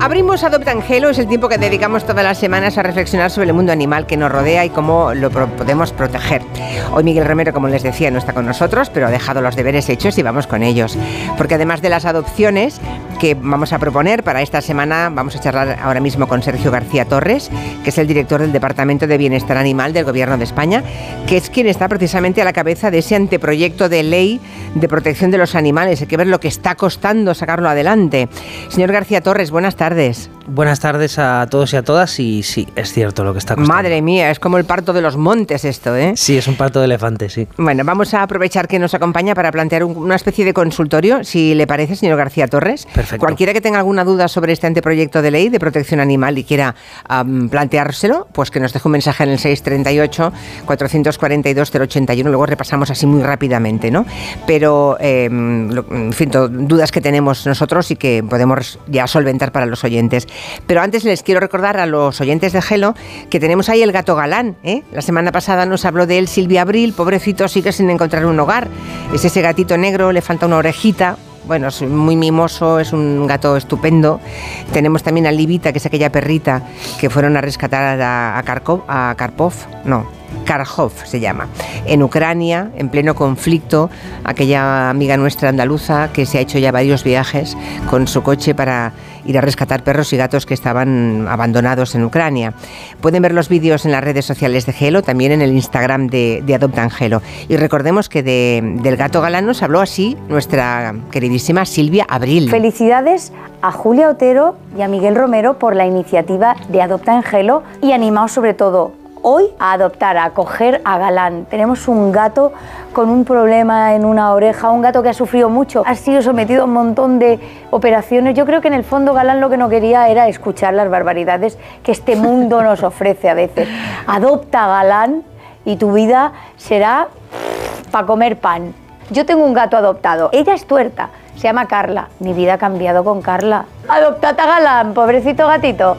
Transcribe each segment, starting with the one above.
abrimos Adopta Angelo, es el tiempo que dedicamos todas las semanas a reflexionar sobre el mundo animal que nos rodea y cómo lo podemos proteger. Hoy Miguel Romero, como les decía, no está con nosotros, pero ha dejado los deberes hechos y vamos con ellos. Porque además de las adopciones que vamos a proponer para esta semana, vamos a charlar ahora mismo con Sergio García Torres, que es el director del Departamento de Bienestar Animal del Gobierno de España, que es quien está precisamente a la cabeza de ese anteproyecto de ley de protección de los animales. Hay que ver lo que está costando sacarlo adelante. Señor García Torres, buenas tardes. Buenas tardes a todos y a todas y sí, es cierto lo que está costando. Madre mía, es como el parto de los montes esto, ¿eh? Sí, es un parto de elefante, sí. Bueno, vamos a aprovechar que nos acompaña para plantear una especie de consultorio, si le parece, señor García Torres. Perfecto. Cualquiera que tenga alguna duda sobre este anteproyecto de ley de protección animal y quiera planteárselo, pues que nos deje un mensaje en el 638 442 081, luego repasamos así muy rápidamente, ¿no? Pero, em, en fin, dudas que tenemos nosotros y que podemos ya solventar para los oyentes. Pero antes les quiero recordar a los oyentes de Gelo que tenemos ahí el gato galán. ¿eh? La semana pasada nos habló de él Silvia Abril, pobrecito, sigue sin encontrar un hogar. Es ese gatito negro, le falta una orejita, bueno, es muy mimoso, es un gato estupendo. Tenemos también a Libita, que es aquella perrita que fueron a rescatar a, a, a Karpov, no, Karhov se llama, en Ucrania, en pleno conflicto, aquella amiga nuestra andaluza que se ha hecho ya varios viajes con su coche para ir a rescatar perros y gatos que estaban abandonados en Ucrania. Pueden ver los vídeos en las redes sociales de Gelo, también en el Instagram de, de Adopta Angelo. Y recordemos que del gato galán nos habló así nuestra queridísima Silvia Abril. Felicidades a Julia Otero y a Miguel Romero por la iniciativa de Adopta Angelo y animaos sobre todo hoy a adoptar, a acoger a Galán. Tenemos un gato con un problema en una oreja, un gato que ha sufrido mucho, ha sido sometido a un montón de operaciones. Yo creo que en el fondo Galán lo que no quería era escuchar las barbaridades que este mundo nos ofrece a veces. Adopta a Galán y tu vida será para comer pan. Yo tengo un gato adoptado, ella es tuerta, se llama Carla. Mi vida ha cambiado con Carla. Adoptad a Galán, pobrecito gatito.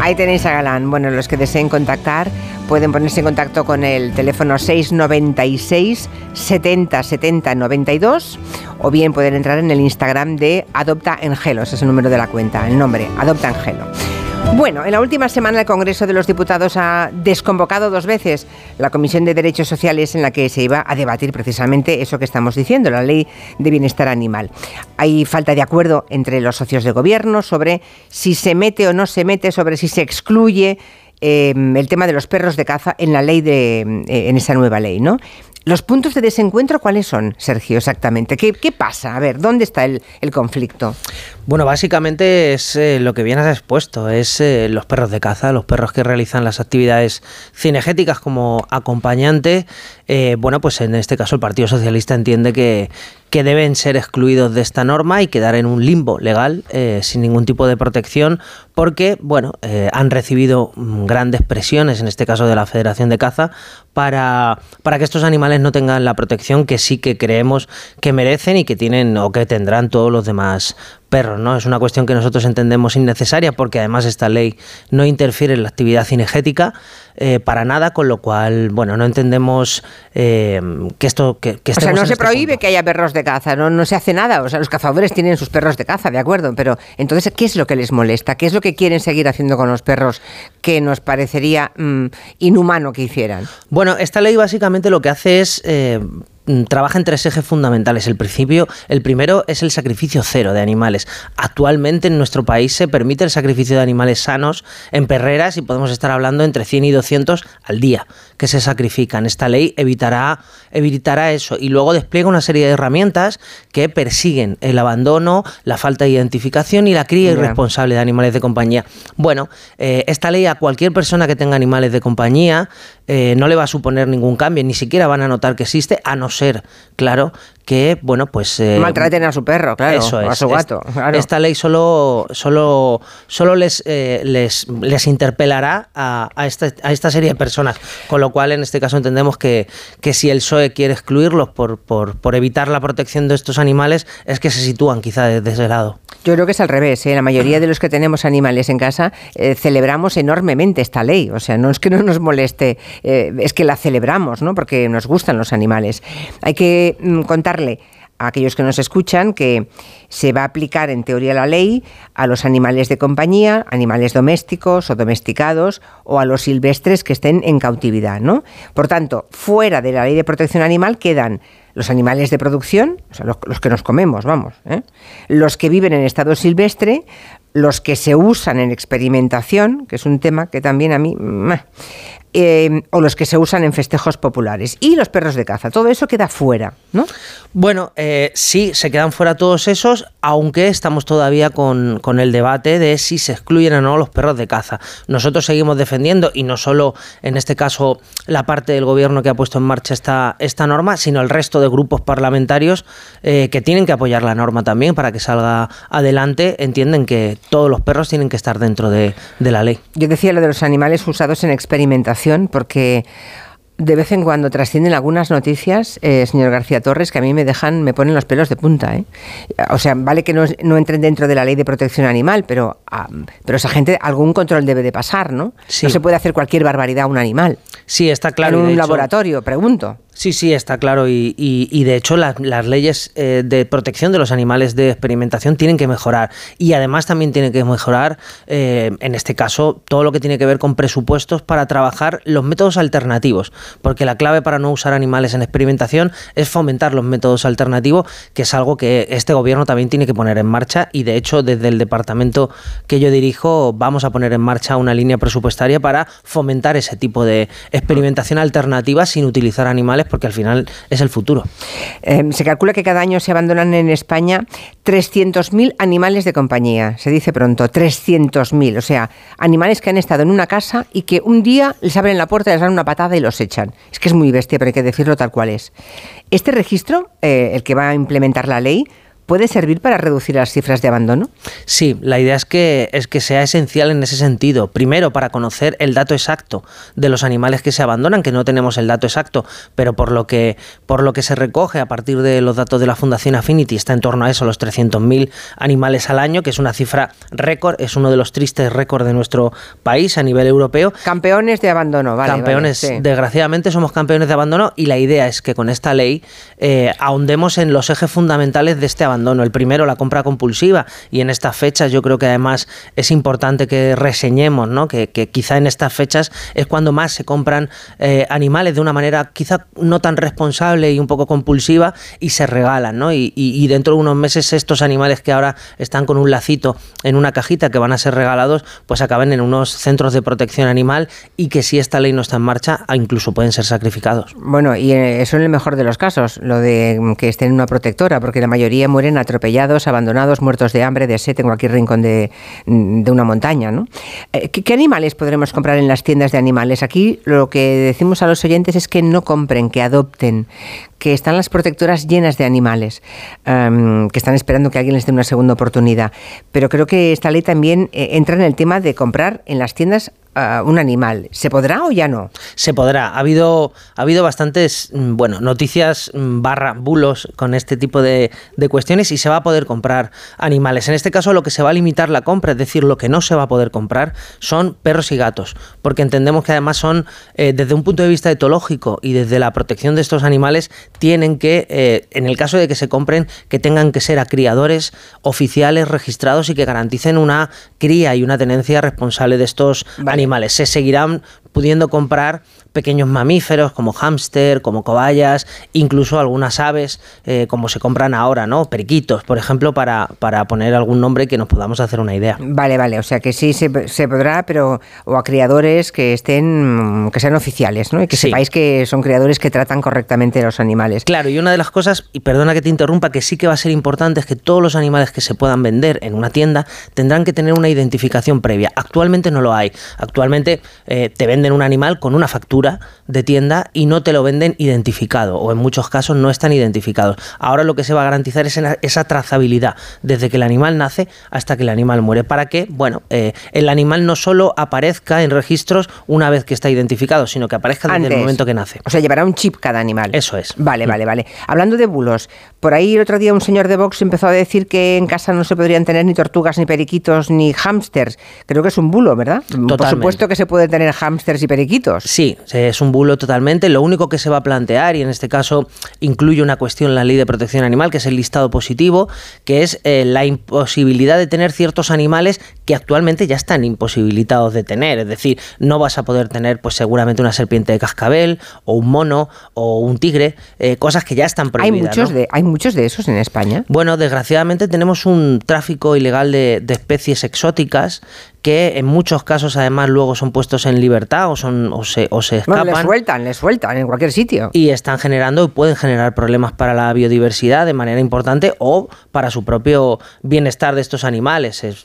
Ahí tenéis a Galán. Bueno, los que deseen contactar pueden ponerse en contacto con el teléfono 696 70 70 92 o bien pueden entrar en el Instagram de Adopta Angelo, ese es el número de la cuenta, el nombre, Adopta Angelo. Bueno, en la última semana el Congreso de los Diputados ha desconvocado dos veces la Comisión de Derechos Sociales en la que se iba a debatir precisamente eso que estamos diciendo, la ley de bienestar animal. Hay falta de acuerdo entre los socios de gobierno sobre si se mete o no se mete, sobre si se excluye Em, el tema de los perros de caza en la ley de, eh, en esa nueva ley, ¿no? ¿Los puntos de desencuentro cuáles son, Sergio, exactamente? ¿Qué, pasa? A ver, ¿dónde está el, conflicto? Bueno, básicamente es eh, lo que bien has expuesto, es eh, los perros de caza, los perros que realizan las actividades cinegéticas como acompañante. bueno, pues en este caso el Partido Socialista entiende que, que deben ser excluidos de esta norma y quedar en un limbo legal sin ningún tipo de protección porque bueno eh, han recibido mm, grandes presiones en este caso de la Federación de Caza para, para que estos animales no tengan la protección que sí que creemos que merecen y que tienen o que tendrán todos los demás perros, ¿no? Es una cuestión que nosotros entendemos innecesaria porque además esta ley no interfiere en la actividad cinegética eh, para nada, con lo cual, bueno, no entendemos eh, que esto... Que, o sea, no se este prohíbe que haya perros de caza, ¿no? no se hace nada, o sea, los cazadores tienen sus perros de caza, de acuerdo, pero entonces, ¿qué es lo que les molesta? ¿Qué es lo que quieren seguir haciendo con los perros que nos parecería mm, inhumano que hicieran? Bueno, esta ley básicamente lo que hace es... Eh, trabaja en tres ejes fundamentales. El principio, el primero es el sacrificio cero de animales. Actualmente en nuestro país se permite el sacrificio de animales sanos en perreras y podemos estar hablando entre 100 y 200 al día que se sacrifican. Esta ley evitará, evitará eso y luego despliega una serie de herramientas que persiguen el abandono, la falta de identificación y la cría irresponsable de animales de compañía. Bueno, eh, esta ley a cualquier persona que tenga animales de compañía eh, no le va a suponer ningún cambio, ni siquiera van a notar que existe, a no ser, claro, que, bueno, pues... Eh, Maltraten a su perro, claro, eso a su gato. Esta ley solo, solo, solo les, eh, les, les interpelará a, a, esta, a esta serie de personas, con lo cual en este caso entendemos que, que si el PSOE quiere excluirlos por, por, por evitar la protección de estos animales, es que se sitúan quizá desde ese lado. Yo creo que es al revés. ¿eh? La mayoría de los que tenemos animales en casa celebramos enormemente esta ley. O sea, no es que no nos moleste, es que la celebramos, ¿no? Porque nos gustan los animales. Hay que mm, a aquellos que nos escuchan que se va a aplicar en teoría la ley a los animales de compañía, animales domésticos o domesticados o a los silvestres que estén en cautividad, ¿no? Por tanto, fuera de la ley de protección animal quedan los animales de producción, o sea, los, que nos comemos, vamos, ¿eh? los que viven en estado silvestre, los que se usan en experimentación, que es un tema que también a mí... Eh, o los que se usan en festejos populares. Y los perros de caza, todo eso queda fuera, ¿no? Bueno, eh, sí, se quedan fuera todos esos, aunque estamos todavía con, el debate de si se excluyen o no los perros de caza. Nosotros seguimos defendiendo, y no solo en este caso la parte del gobierno que ha puesto en marcha esta, esta norma, sino el resto de grupos parlamentarios eh, que tienen que apoyar la norma también para que salga adelante, entienden que todos los perros tienen que estar dentro de, de la ley. Yo decía lo de los animales usados en experimentación porque de vez en cuando trascienden algunas noticias, eh, señor García Torres, que a mí me dejan, me ponen los pelos de punta. ¿eh? O sea, vale que no, entren dentro de la ley de protección animal, pero, pero esa gente, algún control debe de pasar, ¿no? No se puede hacer cualquier barbaridad a un animal. Sí, está claro. En un laboratorio, pregunto. Sí, sí, está claro. Y, y, de hecho las, leyes eh, de protección de los animales de experimentación tienen que mejorar. Y además también tienen que mejorar, eh, en este caso, todo lo que tiene que ver con presupuestos para trabajar los métodos alternativos. Porque la clave para no usar animales en experimentación es fomentar los métodos alternativos, que es algo que este gobierno también tiene que poner en marcha. Y de hecho, desde el departamento que yo dirijo, vamos a poner en marcha una línea presupuestaria para fomentar ese tipo de experimentación alternativa sin utilizar animales porque al final es el futuro. Em, se calcula que cada año se abandonan en España 300.000 animales de compañía, se dice pronto, 300.000, o sea, animales que han estado en una casa y que un día les abren la puerta, les dan una patada y los echan. Es que es muy bestia, pero hay que decirlo tal cual es. Este registro, eh, el que va a implementar la ley, ¿Puede servir para reducir las cifras de abandono? Sí, la idea es que, es que sea esencial en ese sentido. Primero, para conocer el dato exacto de los animales que se abandonan, que no tenemos el dato exacto, pero por lo que, por lo que se recoge a partir de los datos de la Fundación Affinity, está en torno a eso, los 300.000 animales al año, que es una cifra récord, es uno de los tristes récords de nuestro país a nivel europeo. Campeones de abandono, vale. Campeones, desgraciadamente somos campeones de abandono y la idea es que con esta ley eh, ahondemos en los ejes fundamentales de este abandono el primero, la compra compulsiva, y en estas fechas yo creo que además es importante que reseñemos, ¿no? que, quizá en estas fechas es cuando más se compran eh, animales de una manera quizá no tan responsable y un poco compulsiva y se regalan. ¿no? Y, dentro de unos meses estos animales que ahora están con un lacito en una cajita que van a ser regalados, pues acaben en unos centros de protección animal y que si esta ley no está en marcha, incluso pueden ser sacrificados. Bueno, y eh, eso en el mejor de los casos, lo de que estén en una protectora, porque la mayoría mueren atropellados, abandonados, muertos de hambre, de sed en cualquier rincón de, una montaña. Eh, ¿Qué, animales podremos comprar en las tiendas de animales? Aquí lo que decimos a los oyentes es que no compren, que adopten, que están las protectoras llenas de animales, em, que están esperando que alguien les dé una segunda oportunidad. Pero creo que esta ley también eh, entra en el tema de comprar en las tiendas un animal. ¿Se podrá o ya no? Se podrá. Ha habido, ha habido bastantes mm, bueno, noticias mm, barra bulos con este tipo de, cuestiones y se va a poder comprar animales. En este caso lo que se va a limitar la compra, es decir, lo que no se va a poder comprar son perros y gatos, porque entendemos que además son, eh, desde un punto de vista etológico y desde la protección de estos animales, tienen que, eh, en el caso de que se compren, que tengan que ser a criadores oficiales registrados y que garanticen una cría y una tenencia responsable de estos animales. Se seguirán pudiendo comprar pequeños mamíferos como hámster, como cobayas, incluso algunas aves eh, como se compran ahora, ¿no? Periquitos, por ejemplo, para, para poner algún nombre que nos podamos hacer una idea. Vale, vale, o sea que sí se, podrá, pero o a criadores que estén, que sean oficiales, ¿no? Y que sepáis que son criadores que tratan correctamente a los animales. Claro, y una de las cosas, y perdona que te interrumpa, que sí que va a ser importante es que todos los animales que se puedan vender en una tienda tendrán que tener una identificación previa. Actualmente no lo hay. Actualmente eh, te venden un animal con una factura dura de tienda y no te lo venden identificado o en muchos casos no están identificados. Ahora lo que se va a garantizar es esa trazabilidad desde que el animal nace hasta que el animal muere para que, bueno, eh, el animal no solo aparezca en registros una vez que está identificado, sino que aparezca desde el momento que nace. O sea, llevará un chip cada animal. Eso es. Vale, vale, vale. Hablando de bulos, por ahí el otro día un señor de Vox empezó a decir que en casa no se podrían tener ni tortugas, ni periquitos, ni hámsters. Creo que es un bulo, ¿verdad? Por supuesto que se pueden tener hámsters y periquitos. Sí, es un bulo totalmente. Lo único que se va a plantear, y en este caso incluye una cuestión en la ley de protección animal, que es el listado positivo, que es eh, la imposibilidad de tener ciertos animales que actualmente ya están imposibilitados de tener. Es decir, no vas a poder tener, pues seguramente una serpiente de cascabel, o un mono, o un tigre, eh, cosas que ya están prohibidas. Hay muchos, de, hay muchos de esos en España. Bueno, desgraciadamente tenemos un tráfico ilegal de, de especies exóticas que en muchos casos además luego son puestos en libertad o son o se, o se escapan. Bueno, les sueltan, les sueltan en cualquier sitio. Y están generando y pueden generar problemas para la biodiversidad de manera importante o para su propio bienestar de estos animales. Es,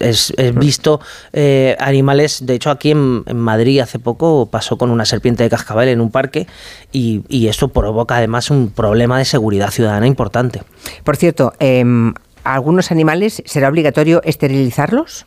es, es, visto eh, animales, de hecho aquí en, en, Madrid hace poco pasó con una serpiente de cascabel en un parque y, y eso provoca además un problema de seguridad ciudadana importante. Por cierto, eh, ¿algunos animales será obligatorio esterilizarlos?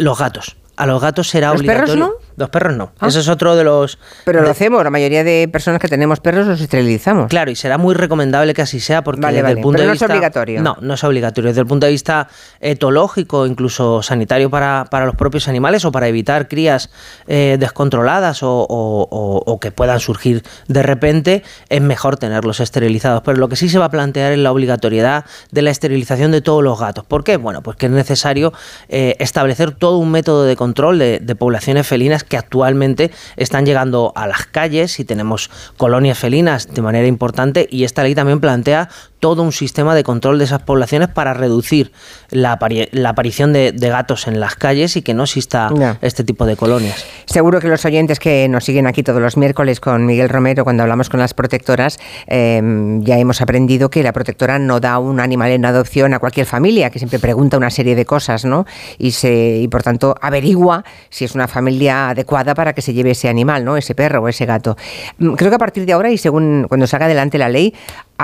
Los gatos. A los gatos será ¿Los obligatorio. perros no? Los perros no. Ah. Ese es otro de los. Pero de... lo hacemos. La mayoría de personas que tenemos perros los esterilizamos. Claro, y será muy recomendable que así sea porque vale, desde vale. el punto Pero de no vista. es obligatorio. No, no es obligatorio. Desde el punto de vista etológico, incluso sanitario para, para los propios animales o para evitar crías eh, descontroladas o, o, o, o, que puedan surgir de repente, es mejor tenerlos esterilizados. Pero lo que sí se va a plantear es la obligatoriedad de la esterilización de todos los gatos. ¿Por qué? Bueno, pues que es necesario eh, establecer todo un método de control de, de poblaciones felinas que actualmente están llegando a las calles y tenemos colonias felinas de manera importante y esta ley también plantea todo un sistema de control de esas poblaciones para reducir la, apari la aparición de, de, gatos en las calles y que no exista no. este tipo de colonias. Seguro que los oyentes que nos siguen aquí todos los miércoles con Miguel Romero, cuando hablamos con las protectoras, eh, ya hemos aprendido que la protectora no da un animal en adopción a cualquier familia, que siempre pregunta una serie de cosas, ¿no? Y, se, y por tanto averigua si es una familia adecuada para que se lleve ese animal, ¿no? Ese perro o ese gato. Creo que a partir de ahora y según cuando salga adelante la ley,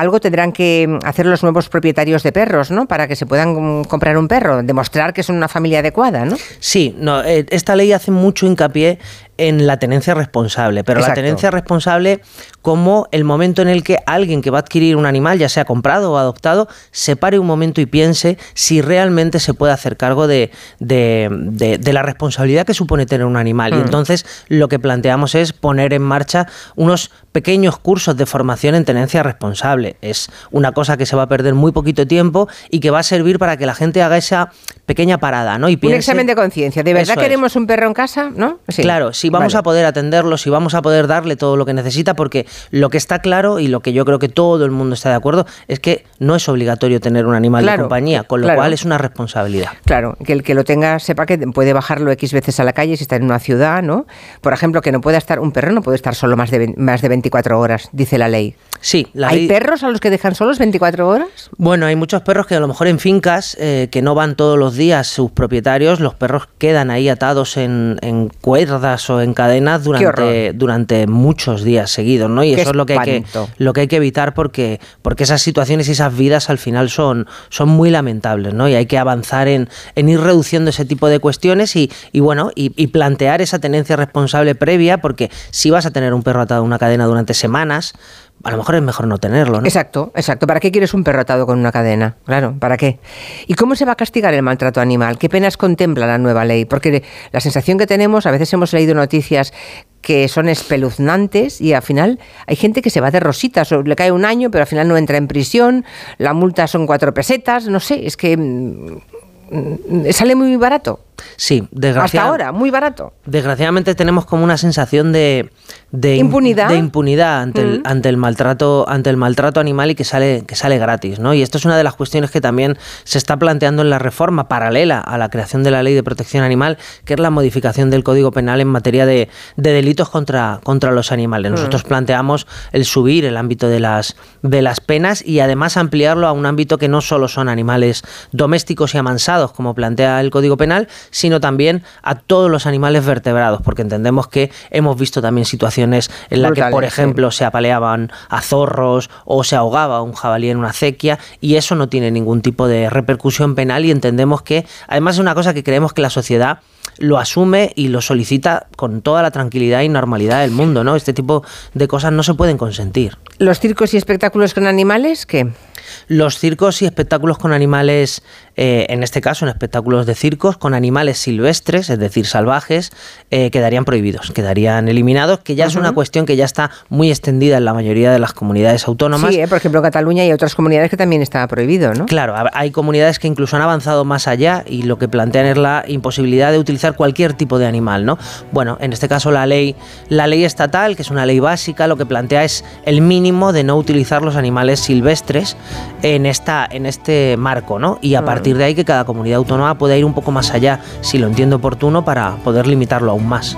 algo tendrán que hacer los nuevos propietarios de perros, ¿no? Para que se puedan comprar un perro, demostrar que son una familia adecuada, ¿no? Sí, no, eh, esta ley hace mucho hincapié en la tenencia responsable, pero Exacto. la tenencia responsable como el momento en el que alguien que va a adquirir un animal, ya sea comprado o adoptado, se pare un momento y piense si realmente se puede hacer cargo de, de, de, de la responsabilidad que supone tener un animal. Mm. Y entonces lo que planteamos es poner en marcha unos pequeños cursos de formación en tenencia responsable. Es una cosa que se va a perder muy poquito tiempo y que va a servir para que la gente haga esa pequeña parada, ¿no? Y piense, un examen de conciencia. ¿De verdad queremos es. un perro en casa? ¿No? Sí. Claro, si vamos vale. a poder atenderlo, si vamos a poder darle todo lo que necesita, porque lo que está claro y lo que yo creo que todo el mundo está de acuerdo es que no es obligatorio tener un animal claro, de compañía, con lo claro. cual es una responsabilidad. Claro, que el que lo tenga sepa que puede bajarlo X veces a la calle si está en una ciudad, ¿no? Por ejemplo, que no pueda estar, un perro no puede estar solo más de, más de 24 horas, dice la ley. Sí, la ¿Hay ley... perros a los que dejan solos 24 horas? Bueno, hay muchos perros que a lo mejor en fincas eh, que no van todos los días sus propietarios, los perros quedan ahí atados en, en cuerdas o en cadenas durante, durante muchos días seguidos, ¿no? Y Qué eso es lo que, hay que, lo que hay que evitar porque, porque esas situaciones y esas vidas al final son, son muy lamentables, ¿no? Y hay que avanzar en, en ir reduciendo ese tipo de cuestiones y, y bueno, y, y, plantear esa tenencia responsable previa, porque si vas a tener un perro atado a una cadena durante semanas, a lo mejor es mejor no tenerlo, ¿no? Exacto, exacto. ¿Para qué quieres un perro atado con una cadena? Claro, ¿para qué? ¿Y cómo se va a castigar el maltrato animal? ¿Qué penas contempla la nueva ley? Porque la sensación que tenemos, a veces hemos leído noticias que son espeluznantes y al final hay gente que se va de rositas o le cae un año pero al final no entra en prisión, la multa son cuatro pesetas, no sé, es que mm, sale muy barato. Sí, Hasta ahora, muy barato. Desgraciadamente tenemos como una sensación de, de impunidad, de impunidad ante, mm. el, ante el maltrato ante el maltrato animal y que sale que sale gratis, ¿no? Y esto es una de las cuestiones que también se está planteando en la reforma paralela a la creación de la Ley de Protección Animal, que es la modificación del Código Penal en materia de, de delitos contra, contra los animales. Nosotros mm. planteamos el subir el ámbito de las de las penas y además ampliarlo a un ámbito que no solo son animales domésticos y amansados, como plantea el Código Penal, sino también a todos los animales vertebrados, porque entendemos que hemos visto también situaciones en las que, por ejemplo, se apaleaban a zorros o se ahogaba un jabalí en una acequia y eso no tiene ningún tipo de repercusión penal y entendemos que, además es una cosa que creemos que la sociedad lo asume y lo solicita con toda la tranquilidad y normalidad del mundo, ¿no? Este tipo de cosas no se pueden consentir. ¿Los circos y espectáculos con animales qué? Los circos y espectáculos con animales, eh, en este caso en espectáculos de circos, con animales silvestres, es decir, salvajes, eh, quedarían prohibidos, quedarían eliminados, que ya es una cuestión que ya está muy extendida en la mayoría de las comunidades autónomas. Sí, por ejemplo, Cataluña y otras comunidades que también está prohibido, ¿no? Claro, hay comunidades que incluso han avanzado más allá y lo que plantean es la imposibilidad de utilizar cualquier tipo de animal, ¿no? Bueno, en este caso la ley, la ley estatal, que es una ley básica, lo que plantea es el mínimo de no utilizar los animales silvestres en esta en este marco, ¿no? Y a partir de ahí que cada comunidad autónoma pueda ir un poco más allá, si lo entiendo oportuno, para poder limitarlo aún más.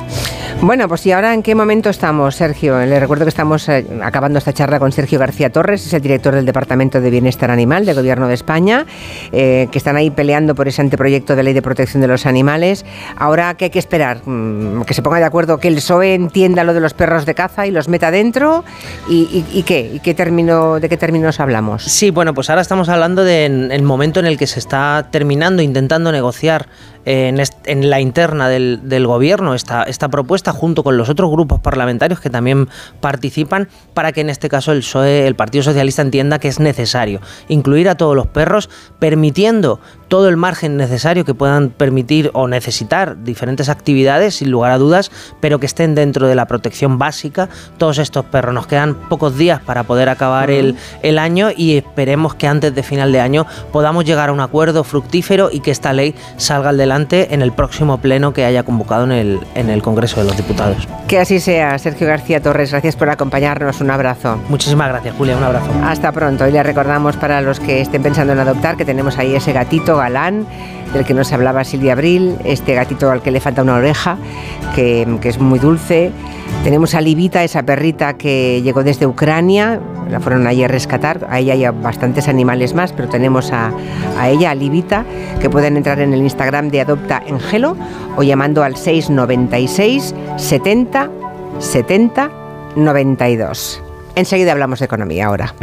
Bueno, pues y ahora en qué momento estamos, Sergio. Le recuerdo que estamos eh, acabando esta charla con Sergio García Torres, es el director del Departamento de Bienestar Animal del Gobierno de España, eh, que están ahí peleando por ese anteproyecto de ley de protección de los animales. Ahora, ¿qué hay que esperar? Mm, que se ponga de acuerdo, que el PSOE entienda lo de los perros de caza y los meta dentro. ¿Y, qué? ¿Y qué término, de qué términos hablamos? Sí, bueno, pues ahora estamos hablando del momento en el que se está terminando, intentando negociar en, la interna del, gobierno esta, esta propuesta junto con los otros grupos parlamentarios que también participan para que en este caso el PSOE, el Partido Socialista entienda que es necesario incluir a todos los perros permitiendo todo el margen necesario que puedan permitir o necesitar diferentes actividades, sin lugar a dudas, pero que estén dentro de la protección básica. Todos estos perros nos quedan pocos días para poder acabar el, el año y esperemos que antes de final de año podamos llegar a un acuerdo fructífero y que esta ley salga adelante en el próximo pleno que haya convocado en el, en el Congreso de los Diputados. Que así sea, Sergio García Torres, gracias por acompañarnos, un abrazo. Muchísimas gracias, Julia, un abrazo. Hasta pronto y le recordamos para los que estén pensando en adoptar que tenemos ahí ese gatito galán del que nos hablaba Silvia Abril, este gatito al que le falta una oreja, que, es muy dulce. Tenemos a Libita, esa perrita que llegó desde Ucrania, la fueron allí a rescatar. Ahí hay bastantes animales más, pero tenemos a, a ella, a Libita, que pueden entrar en el Instagram de Adopta Engelo o llamando al 696 70 70 92. Enseguida hablamos de economía ahora.